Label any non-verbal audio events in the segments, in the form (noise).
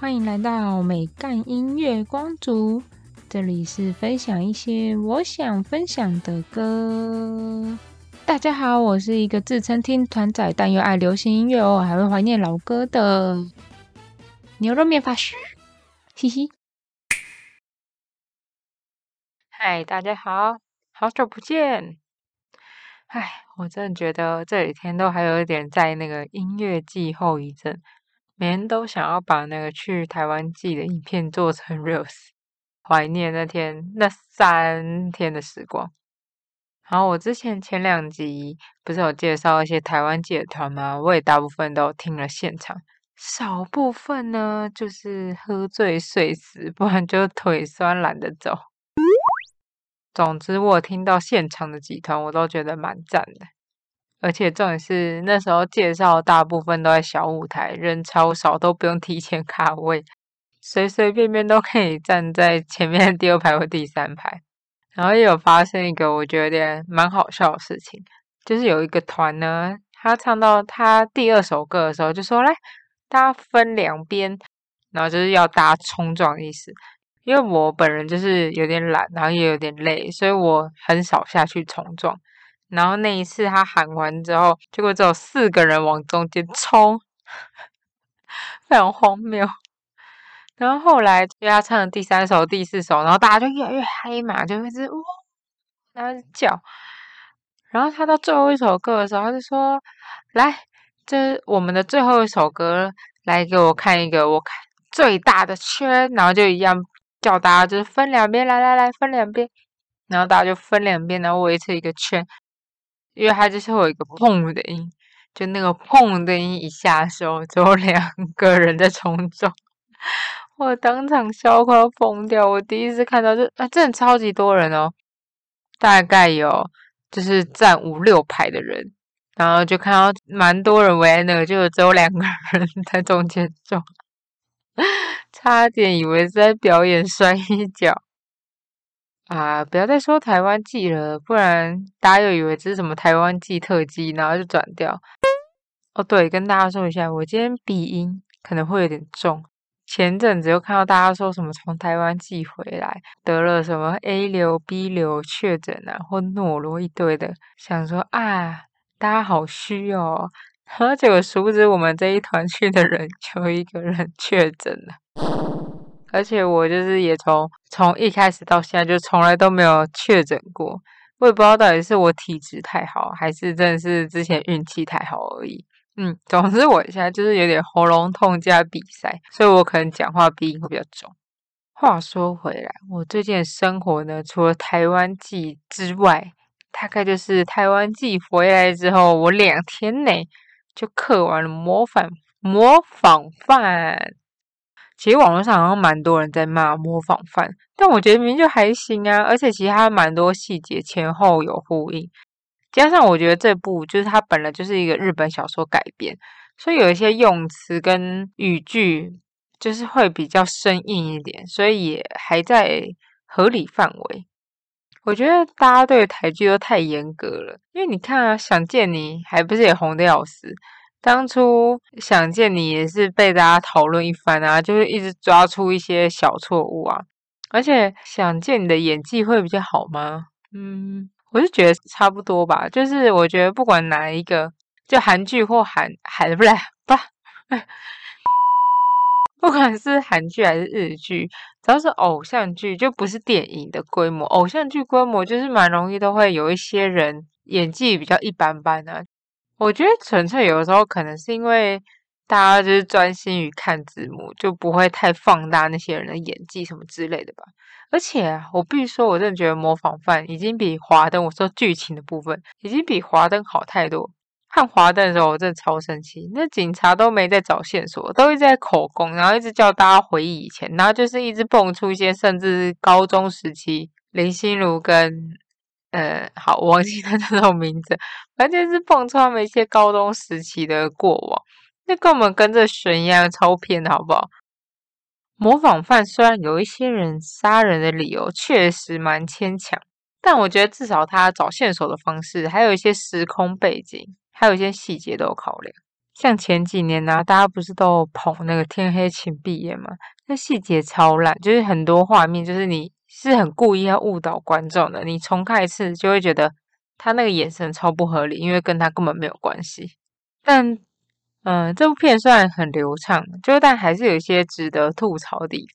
欢迎来到美干音乐光族，这里是分享一些我想分享的歌。大家好，我是一个自称听团仔，但又爱流行音乐哦，还会怀念老歌的牛肉面法师，嘻嘻。嗨，大家好，好久不见。唉，我真的觉得这几天都还有一点在那个音乐季后遗症，每天都想要把那个去台湾季的影片做成 (laughs) reels，怀念那天那三天的时光。然后我之前前两集不是有介绍一些台湾季的团吗？我也大部分都听了现场，少部分呢就是喝醉睡死，不然就腿酸懒得走。总之，我听到现场的几团，我都觉得蛮赞的。而且重点是，那时候介绍大部分都在小舞台，人超少，都不用提前卡位，随随便便都可以站在前面 (laughs) 第二排或第三排。然后也有发生一个我觉得蛮好笑的事情，就是有一个团呢，他唱到他第二首歌的时候，就说：“来，大家分两边，然后就是要大家冲撞的意思。”因为我本人就是有点懒，然后也有点累，所以我很少下去冲撞。然后那一次他喊完之后，结果只有四个人往中间冲，(laughs) 非常荒谬。然后后来因为他唱了第三首、第四首，然后大家就越来越嗨嘛，就一直哇，然后叫。然后他到最后一首歌的时候，他就说：“来，这我们的最后一首歌，来给我看一个我看最大的圈。”然后就一样。叫大家就是分两边，来来来，分两边，然后大家就分两边，然后围成一个圈，因为它就是会有一个砰的音，就那个砰的音一下的时候，只有两个人在冲撞，(laughs) 我当场笑快要疯掉。我第一次看到，就啊，真的超级多人哦，大概有就是站五六排的人，然后就看到蛮多人围那个，就只有两个人在中间撞。(laughs) 差点以为是在表演摔一跤啊！不要再说台湾寄了，不然大家又以为这是什么台湾寄特辑，然后就转掉。哦，对，跟大家说一下，我今天鼻音可能会有点重。前阵子又看到大家说什么从台湾寄回来得了什么 A 流、B 流确诊啊，或诺罗一堆的，想说啊，大家好虚哦。而且我殊不知，我们这一团去的人 (laughs) 有一个人确诊了。而且我就是也从从一开始到现在就从来都没有确诊过。我也不知道到底是我体质太好，还是真的是之前运气太好而已。嗯，总之我现在就是有点喉咙痛加比赛，所以我可能讲话鼻音会比较重。话说回来，我最近的生活呢，除了台湾季之外，大概就是台湾季回来之后，我两天内。就刻完了模仿模仿犯，其实网络上好像蛮多人在骂模仿犯，但我觉得明明就还行啊，而且其实它蛮多细节前后有呼应，加上我觉得这部就是它本来就是一个日本小说改编，所以有一些用词跟语句就是会比较生硬一点，所以也还在合理范围。我觉得大家对台剧都太严格了，因为你看啊，《想见你》还不是也红的要死？当初《想见你》也是被大家讨论一番啊，就是一直抓出一些小错误啊。而且《想见你》的演技会比较好吗？嗯，我是觉得差不多吧。就是我觉得不管哪一个，就韩剧或韩韩不是不。(laughs) 不管是韩剧还是日剧，只要是偶像剧，就不是电影的规模。偶像剧规模就是蛮容易都会有一些人演技比较一般般啊。我觉得纯粹有的时候可能是因为大家就是专心于看字幕，就不会太放大那些人的演技什么之类的吧。而且我必须说，我真的觉得模仿犯已经比华灯，我说剧情的部分已经比华灯好太多。看华灯的时候，我真的超生气。那警察都没在找线索，都一直在口供，然后一直叫大家回忆以前，然后就是一直蹦出一些，甚至高中时期林心如跟呃，好，我忘记 (laughs) 他那种名字，反正就是蹦出他们一些高中时期的过往，那跟我们跟着悬一样超偏的好不好？模仿犯虽然有一些人杀人的理由确实蛮牵强，但我觉得至少他找线索的方式，还有一些时空背景。还有一些细节都有考量，像前几年呢，大家不是都捧那个《天黑请闭眼》嘛？那细节超烂，就是很多画面，就是你是很故意要误导观众的。你重看一次，就会觉得他那个眼神超不合理，因为跟他根本没有关系。但，嗯，这部片虽然很流畅，就但还是有一些值得吐槽的地方。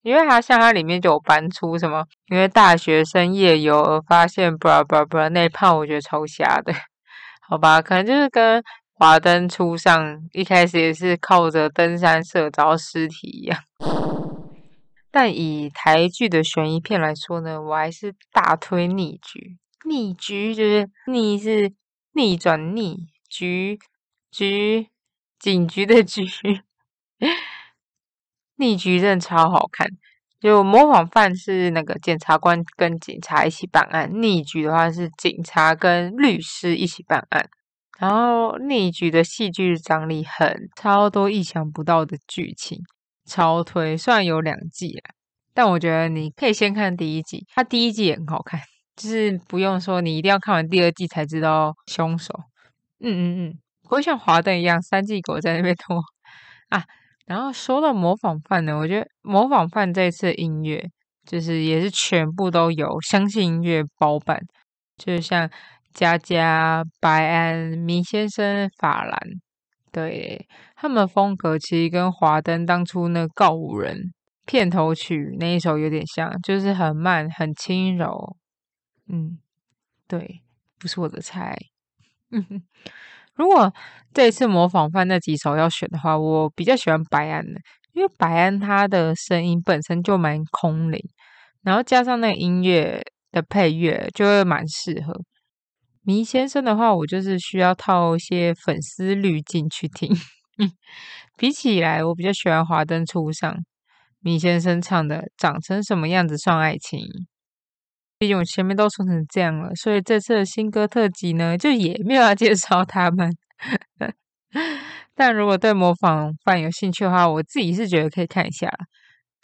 因为它像它里面就有搬出什么，因为大学生夜游而发现，bra bra bra 那胖，我觉得超瞎的，(laughs) 好吧？可能就是跟华灯初上一开始也是靠着登山社找到尸体一样。(laughs) 但以台剧的悬疑片来说呢，我还是大推逆局。逆局就是逆是逆转逆局局警局的局。(laughs) 逆局真的超好看，就模仿犯是那个检察官跟警察一起办案，逆局的话是警察跟律师一起办案。然后那一局的戏剧张力很超多，意想不到的剧情，超推。虽然有两季啦，但我觉得你可以先看第一季，它第一季也很好看，就是不用说你一定要看完第二季才知道凶手。嗯嗯嗯，不会像华灯一样三季狗在那边拖啊。然后说到模仿犯呢，我觉得模仿犯这次音乐就是也是全部都有相信音乐包办，就是像佳佳、白安、米先生、法兰，对他们风格其实跟华灯当初那告五人片头曲那一首有点像，就是很慢、很轻柔。嗯，对，不是我的菜。(laughs) 如果这一次模仿犯那几首要选的话，我比较喜欢白安的，因为白安他的声音本身就蛮空灵，然后加上那个音乐的配乐就会蛮适合。迷先生的话，我就是需要套一些粉丝滤镜去听。比起来，我比较喜欢华灯初上，迷先生唱的《长成什么样子算爱情》。毕竟我前面都说成这样了，所以这次的新歌特辑呢，就也没有要介绍他们。(laughs) 但如果对模仿犯有兴趣的话，我自己是觉得可以看一下。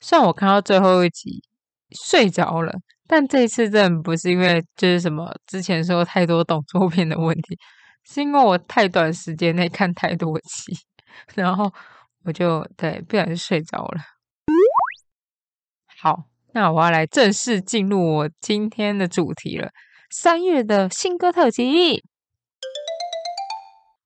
虽然我看到最后一集睡着了，但这一次真的不是因为就是什么之前说太多动作片的问题，是因为我太短时间内看太多集，然后我就对不小心睡着了。好。那我要来正式进入我今天的主题了，三月的新歌特辑。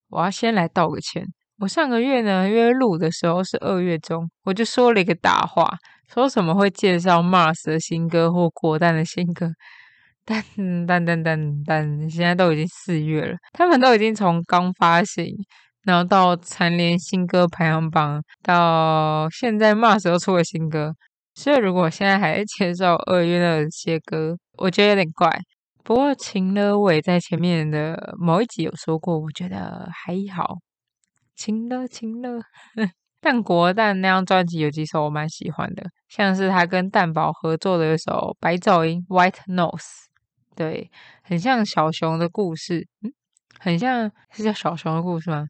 我要先来道个歉，我上个月呢，约录的时候是二月中，我就说了一个大话，说什么会介绍 Mars 的新歌或国蛋的新歌，但但但但但现在都已经四月了，他们都已经从刚发行，然后到蝉联新歌排行榜，到现在 Mars 又出了新歌。所以，如果现在还在介绍二月的些歌，我觉得有点怪。不过，秦乐伟在前面的某一集有说过，我觉得还好。秦乐，秦乐。(laughs) 但国蛋那张专辑有几首我蛮喜欢的，像是他跟蛋宝合作的一首《白噪音》（White Nose），对，很像小熊的故事。嗯，很像是叫小熊的故事吗？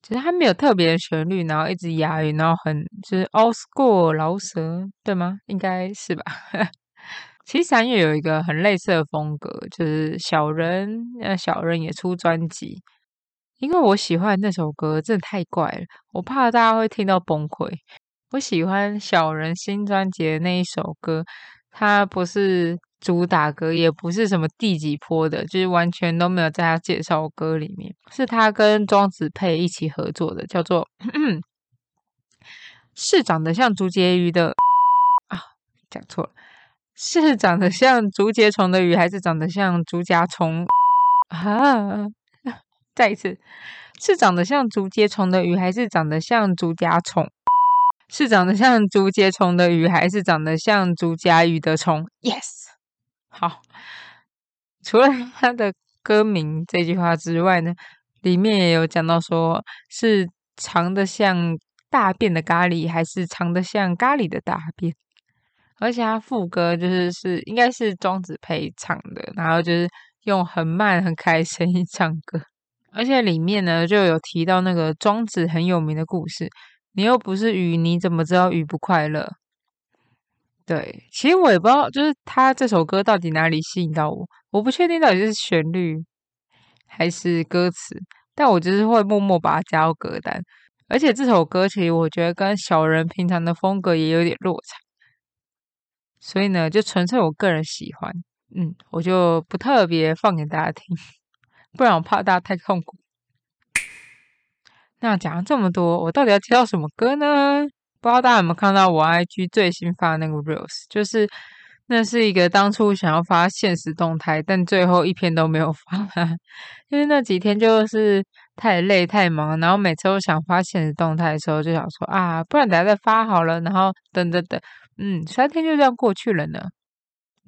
其实它没有特别的旋律，然后一直押韵，然后很就是 old school 老舌，对吗？应该是吧。(laughs) 其实三月有一个很类似的风格，就是小人，那小人也出专辑。因为我喜欢那首歌，真的太怪了，我怕大家会听到崩溃。我喜欢小人新专辑的那一首歌，它不是。主打歌也不是什么第几波的，就是完全都没有在他介绍歌里面，是他跟庄子佩一起合作的，叫做是长得像竹节鱼的啊，讲错了，是长得像竹节虫的鱼，还是长得像竹甲虫 (laughs) 啊？再一次，是长得像竹节虫的鱼，还是长得像竹甲虫？是长得像竹节虫的鱼，还是长得像竹甲鱼的虫？Yes。好，除了 (laughs) 他的歌名这句话之外呢，里面也有讲到说是长得像大便的咖喱，还是长得像咖喱的大便。而且他副歌就是是应该是庄子培唱的，然后就是用很慢很开声音唱歌。而且里面呢就有提到那个庄子很有名的故事，你又不是鱼，你怎么知道鱼不快乐？对，其实我也不知道，就是他这首歌到底哪里吸引到我，我不确定到底是旋律还是歌词。但我就是会默默把它加到歌单。而且这首歌其实我觉得跟小人平常的风格也有点落差，所以呢，就纯粹我个人喜欢，嗯，我就不特别放给大家听，不然我怕大家太痛苦。那讲了这么多，我到底要介绍什么歌呢？不知道大家有没有看到我 IG 最新发的那个 reels，就是那是一个当初想要发现实动态，但最后一篇都没有发，因 (laughs) 为那几天就是太累太忙，然后每次都想发现实动态的时候，就想说啊，不然等下再发好了，然后等等等，嗯，三天就这样过去了呢。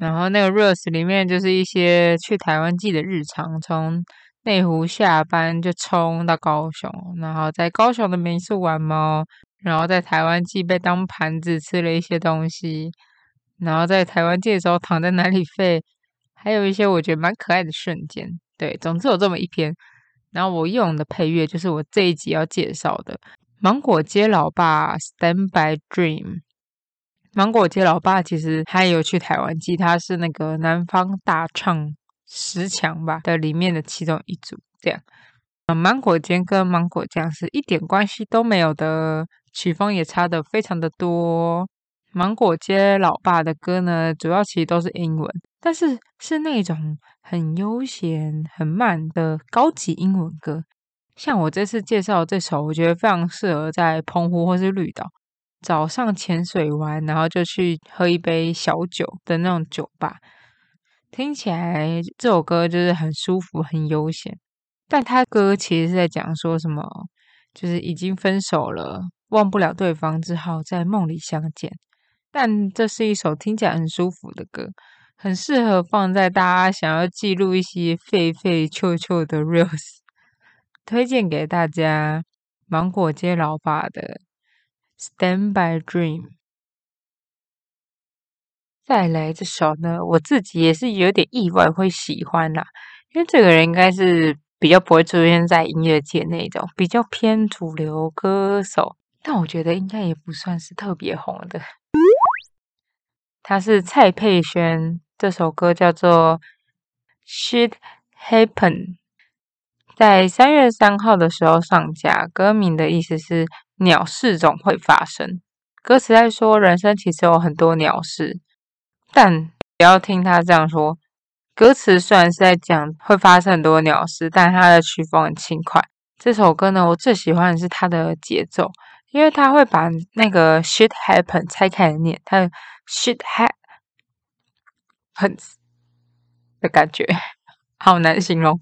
然后那个 reels 里面就是一些去台湾记的日常，从内湖下班就冲到高雄，然后在高雄的民宿玩猫。然后在台湾记被当盘子吃了一些东西，然后在台湾记的时候躺在哪里废，还有一些我觉得蛮可爱的瞬间。对，总之有这么一篇。然后我用的配乐就是我这一集要介绍的《芒果街老爸 Stand by Dream》。芒果街老爸其实他也有去台湾记，他是那个南方大唱十强吧的里面的其中一组。这样，芒果街跟芒果酱是一点关系都没有的。曲风也差的非常的多。芒果街老爸的歌呢，主要其实都是英文，但是是那种很悠闲、很慢的高级英文歌。像我这次介绍这首，我觉得非常适合在澎湖或是绿岛早上潜水完，然后就去喝一杯小酒的那种酒吧。听起来这首歌就是很舒服、很悠闲。但他歌其实是在讲说什么，就是已经分手了。忘不了对方，只好在梦里相见。但这是一首听起来很舒服的歌，很适合放在大家想要记录一些废废旧旧的 (laughs) reels，推荐给大家。芒果街老爸的《Stand by Dream》。再来这首呢，我自己也是有点意外会喜欢啦，因为这个人应该是比较不会出现在音乐界那种，比较偏主流歌手。但我觉得应该也不算是特别红的。他是蔡佩轩，这首歌叫做《Shit Happen》，在三月三号的时候上架。歌名的意思是“鸟事总会发生”。歌词在说人生其实有很多鸟事，但不要听他这样说。歌词虽然是在讲会发生很多鸟事，但它的曲风很轻快。这首歌呢，我最喜欢的是它的节奏。因为它会把那个 shit happen 拆开来念，他 shit happens 的感觉 (laughs) 好难形容。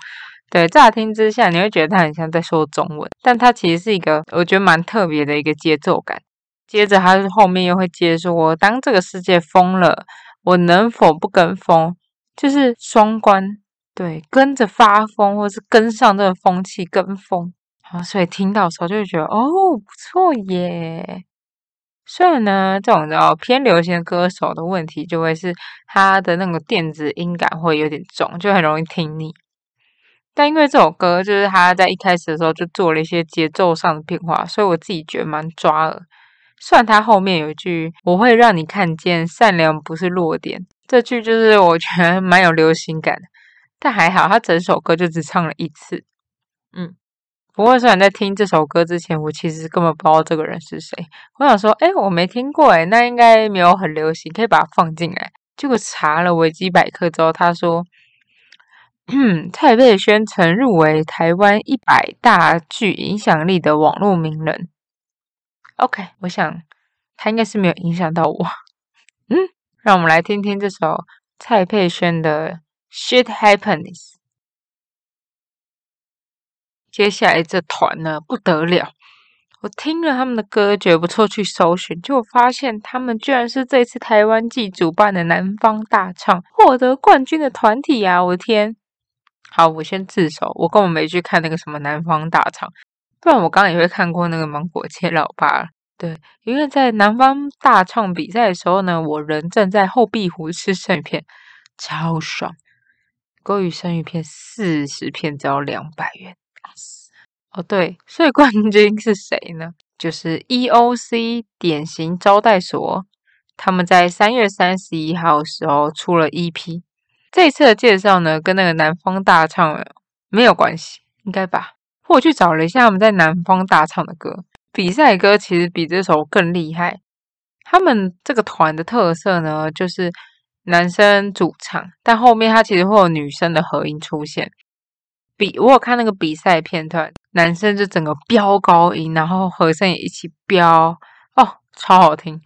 对，乍听之下你会觉得他很像在说中文，但他其实是一个我觉得蛮特别的一个节奏感。接着他后面又会接说：“当这个世界疯了，我能否不跟风？”就是双关，对，跟着发疯，或是跟上这个风气，跟风。啊，所以听到时候就会觉得哦，不错耶。虽然呢，这种叫偏流行歌手的问题，就会是他的那个电子音感会有点重，就很容易听腻。但因为这首歌就是他在一开始的时候就做了一些节奏上的变化，所以我自己觉得蛮抓耳。虽然他后面有一句“我会让你看见善良不是弱点”，这句就是我觉得蛮有流行感的。但还好，他整首歌就只唱了一次，嗯。不过，虽然在听这首歌之前，我其实根本不知道这个人是谁。我想说，哎，我没听过，哎，那应该没有很流行，可以把它放进来。结果查了维基百科之后，他说，蔡佩轩曾入围台湾一百大具影响力的网络名人。OK，我想他应该是没有影响到我。嗯，让我们来听听这首蔡佩轩的《Shit Happens》。接下来这团呢不得了，我听了他们的歌觉得不错，去搜寻，就发现他们居然是这次台湾季主办的南方大唱获得冠军的团体啊！我的天，好，我先自首，我根本没去看那个什么南方大唱，不然我刚刚也会看过那个芒果街老爸。对，因为在南方大唱比赛的时候呢，我人正在后壁湖吃生鱼片，超爽，鲑鱼生鱼片四十片只要两百元。哦，对，所以冠军是谁呢？就是 E.O.C 典型招待所，他们在三月三十一号的时候出了 EP。这次的介绍呢，跟那个南方大唱没有关系，应该吧？我去找了一下他们在南方大唱的歌，比赛歌其实比这首更厉害。他们这个团的特色呢，就是男生主唱，但后面他其实会有女生的合音出现。比我有看那个比赛片段，男生就整个飙高音，然后和声也一起飙，哦，超好听。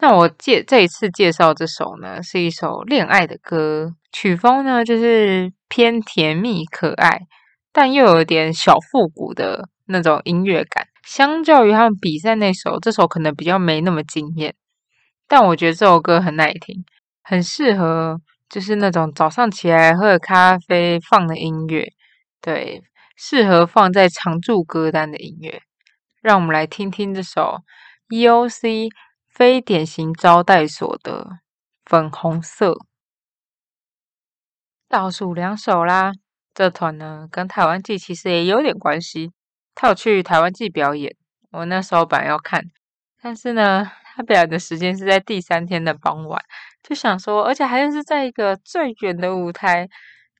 那我介这一次介绍这首呢，是一首恋爱的歌，曲风呢就是偏甜蜜可爱，但又有点小复古的那种音乐感。相较于他们比赛那首，这首可能比较没那么惊艳。但我觉得这首歌很耐听，很适合就是那种早上起来喝咖啡放的音乐，对，适合放在常驻歌单的音乐。让我们来听听这首 E.O.C。非典型招待所的粉红色倒数两首啦。这团呢跟台湾季其实也有点关系。他有去台湾季表演，我那时候本来要看，但是呢，他表演的时间是在第三天的傍晚，就想说，而且还是在一个最远的舞台，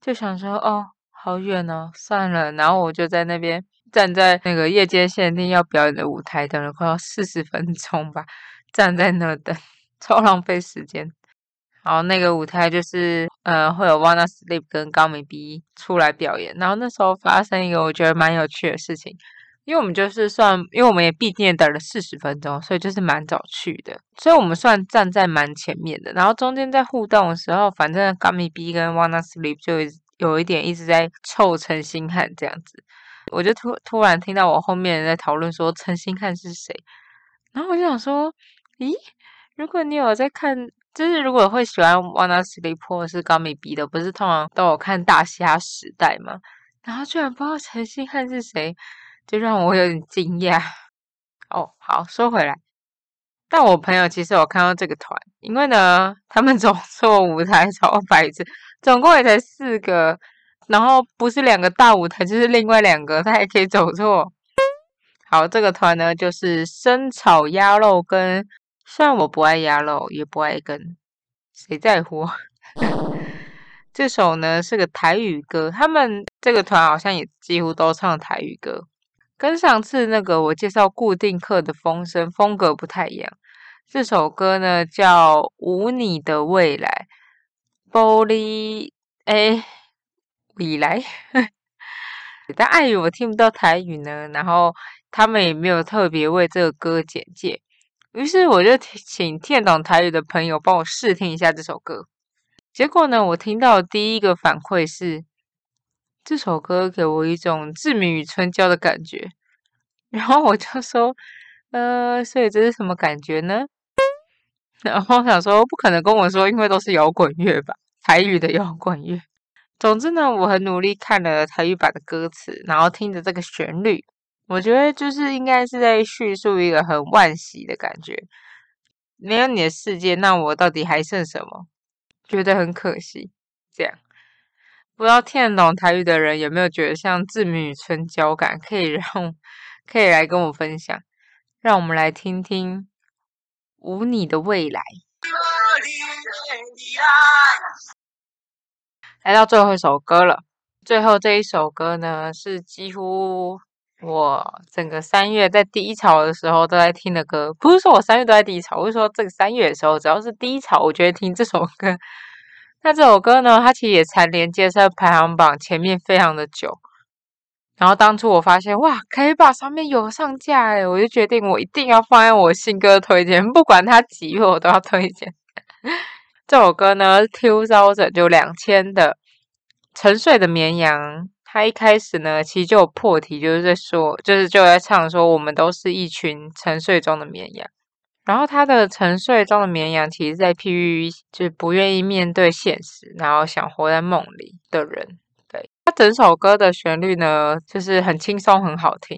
就想说，哦，好远哦，算了。然后我就在那边站在那个夜间限定要表演的舞台，等了快要四十分钟吧。站在那等，(laughs) 超浪费时间。然后，那个舞台就是呃，会有 Wanna Sleep 跟高美 B 出来表演。然后那时候发生一个我觉得蛮有趣的事情，因为我们就是算，因为我们也毕竟等了四十分钟，所以就是蛮早去的，所以我们算站在蛮前面的。然后中间在互动的时候，反正高美 B 跟 Wanna Sleep 就有一点一直在凑陈星汉这样子，我就突突然听到我后面人在讨论说陈星汉是谁，然后我就想说。咦，如果你有在看，就是如果会喜欢 Wanna Sleep 或是高米 B 的，不是通常都有看《大虾时代》吗？然后居然不知道陈星汉是谁，就让我有点惊讶。哦，好，说回来，但我朋友其实有看到这个团，因为呢，他们走错舞台超百次，总共也才四个，然后不是两个大舞台，就是另外两个，他还可以走错。好，这个团呢，就是生炒鸭肉跟。虽然我不爱鸭肉，也不爱跟，谁在乎？(laughs) 这首呢是个台语歌，他们这个团好像也几乎都唱台语歌，跟上次那个我介绍固定课的风声风格不太一样。这首歌呢叫《无你的未来》，玻璃哎，未来，(laughs) 但碍于我听不到台语呢，然后他们也没有特别为这个歌简介。于是我就请听懂台语的朋友帮我试听一下这首歌。结果呢，我听到第一个反馈是这首歌给我一种志明与春娇的感觉。然后我就说：“呃，所以这是什么感觉呢？” (laughs) 然后想说不可能跟我说，因为都是摇滚乐吧，台语的摇滚乐。总之呢，我很努力看了台语版的歌词，然后听着这个旋律。我觉得就是应该是在叙述一个很惋惜的感觉，没有你的世界，那我到底还剩什么？觉得很可惜。这样，不知道听得懂台语的人有没有觉得像志明与春娇感？可以让可以来跟我分享。让我们来听听《无你的未来》。来到最后一首歌了，最后这一首歌呢是几乎。我整个三月在低潮的时候都在听的歌，不是说我三月都在低潮，我是说这个三月的时候，只要是低潮，我就会听这首歌。那这首歌呢，它其实也蝉联接在排行榜前面非常的久。然后当初我发现，哇，K 吧上面有上架诶我就决定我一定要放在我新歌推荐，不管它几月我都要推荐。(laughs) 这首歌呢，Two Thousand 就两千的《沉睡的绵羊》。他一开始呢，其实就有破题，就是在说，就是就在唱说，我们都是一群沉睡中的绵羊。然后他的沉睡中的绵羊，其实在譬喻，就是不愿意面对现实，然后想活在梦里的人。对他整首歌的旋律呢，就是很轻松，很好听。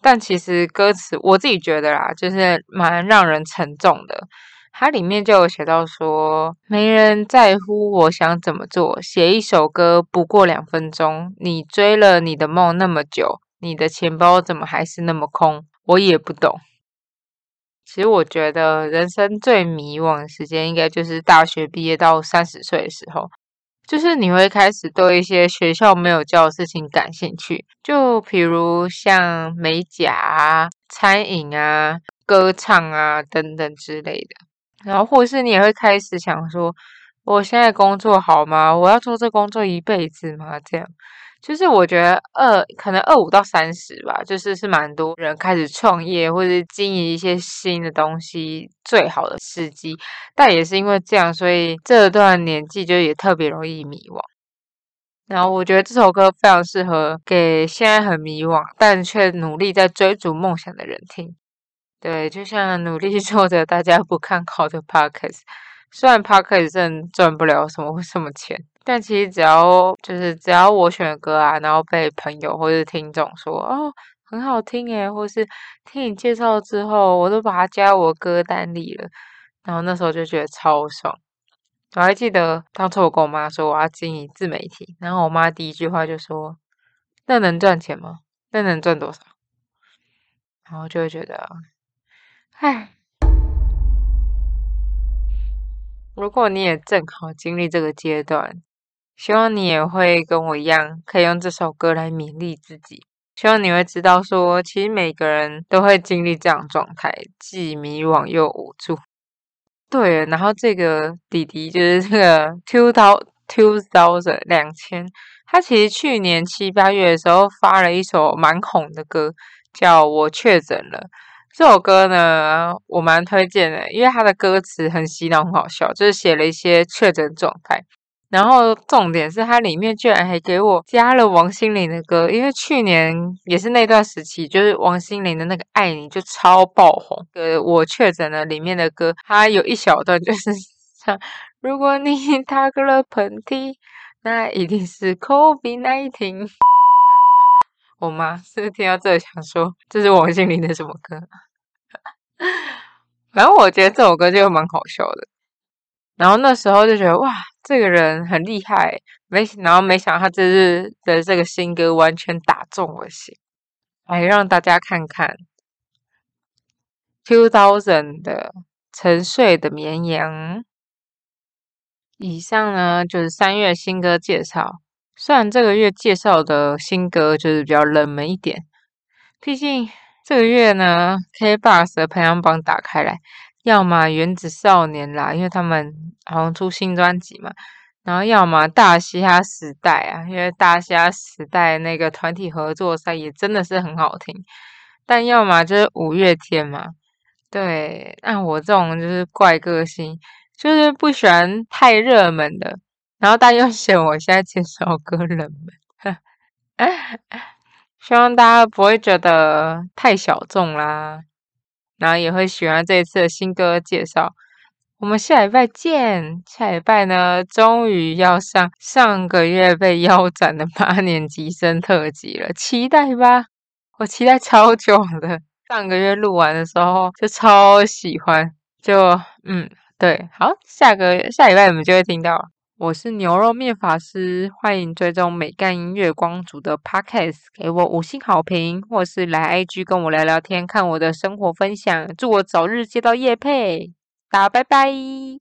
但其实歌词，我自己觉得啦，就是蛮让人沉重的。它里面就有写到说，没人在乎我想怎么做，写一首歌不过两分钟。你追了你的梦那么久，你的钱包怎么还是那么空？我也不懂。其实我觉得人生最迷惘的时间，应该就是大学毕业到三十岁的时候。就是你会开始对一些学校没有教的事情感兴趣，就比如像美甲啊、餐饮啊、歌唱啊等等之类的。然后，或是你也会开始想说，我现在工作好吗？我要做这工作一辈子吗？这样。就是我觉得二可能二五到三十吧，就是是蛮多人开始创业或者经营一些新的东西最好的时机，但也是因为这样，所以这段年纪就也特别容易迷惘。然后我觉得这首歌非常适合给现在很迷惘但却努力在追逐梦想的人听。对，就像努力做着大家不看好的 podcast，虽然 podcast 真赚不了什么什么钱。但其实只要就是只要我选歌啊，然后被朋友或是听众说哦很好听诶，或是听你介绍之后，我都把它加我歌单里了。然后那时候就觉得超爽。我还记得当初我跟我妈说我要经营自媒体，然后我妈第一句话就说：“那能赚钱吗？那能赚多少？”然后就会觉得，唉，如果你也正好经历这个阶段。希望你也会跟我一样，可以用这首歌来勉励自己。希望你会知道，说其实每个人都会经历这样状态，既迷惘又无助。对，然后这个弟弟就是这个 two thousand 两千，他其实去年七八月的时候发了一首蛮红的歌，叫我确诊了。这首歌呢，我蛮推荐的，因为它的歌词很洗脑，很好笑，就是写了一些确诊状态。然后重点是它里面居然还给我加了王心凌的歌，因为去年也是那段时期，就是王心凌的那个《爱你》就超爆红。呃，我确诊了里面的歌，它有一小段就是 (laughs) 唱：如果你 (laughs) 打个了喷嚏，那一定是 COVID nineteen。我妈是听到这想说，这是王心凌的什么歌？(laughs) 然后我觉得这首歌就蛮好笑的。然后那时候就觉得哇。这个人很厉害，没然后没想到他这次的这个新歌完全打中我心，来让大家看看 Two Thousand 的沉睡的绵羊。以上呢就是三月新歌介绍，虽然这个月介绍的新歌就是比较冷门一点，毕竟这个月呢 K-box 的排行榜打开来。要么原子少年啦，因为他们好像出新专辑嘛，然后要么大嘻哈时代啊，因为大嘻哈时代那个团体合作赛也真的是很好听，但要么就是五月天嘛，对，那我这种就是怪个性，就是不喜欢太热门的，然后大家又嫌我现在介绍歌冷门，(laughs) 希望大家不会觉得太小众啦。然后也会喜欢这一次的新歌介绍。我们下礼拜见。下礼拜呢，终于要上上个月被腰斩的八年级生特辑了，期待吧！我期待超久的。上个月录完的时候就超喜欢，就嗯，对，好，下个下礼拜我们就会听到了。我是牛肉面法师，欢迎追踪美干音乐光族的 Podcast，给我五星好评，或是来 IG 跟我聊聊天，看我的生活分享。祝我早日接到叶配，大家拜拜。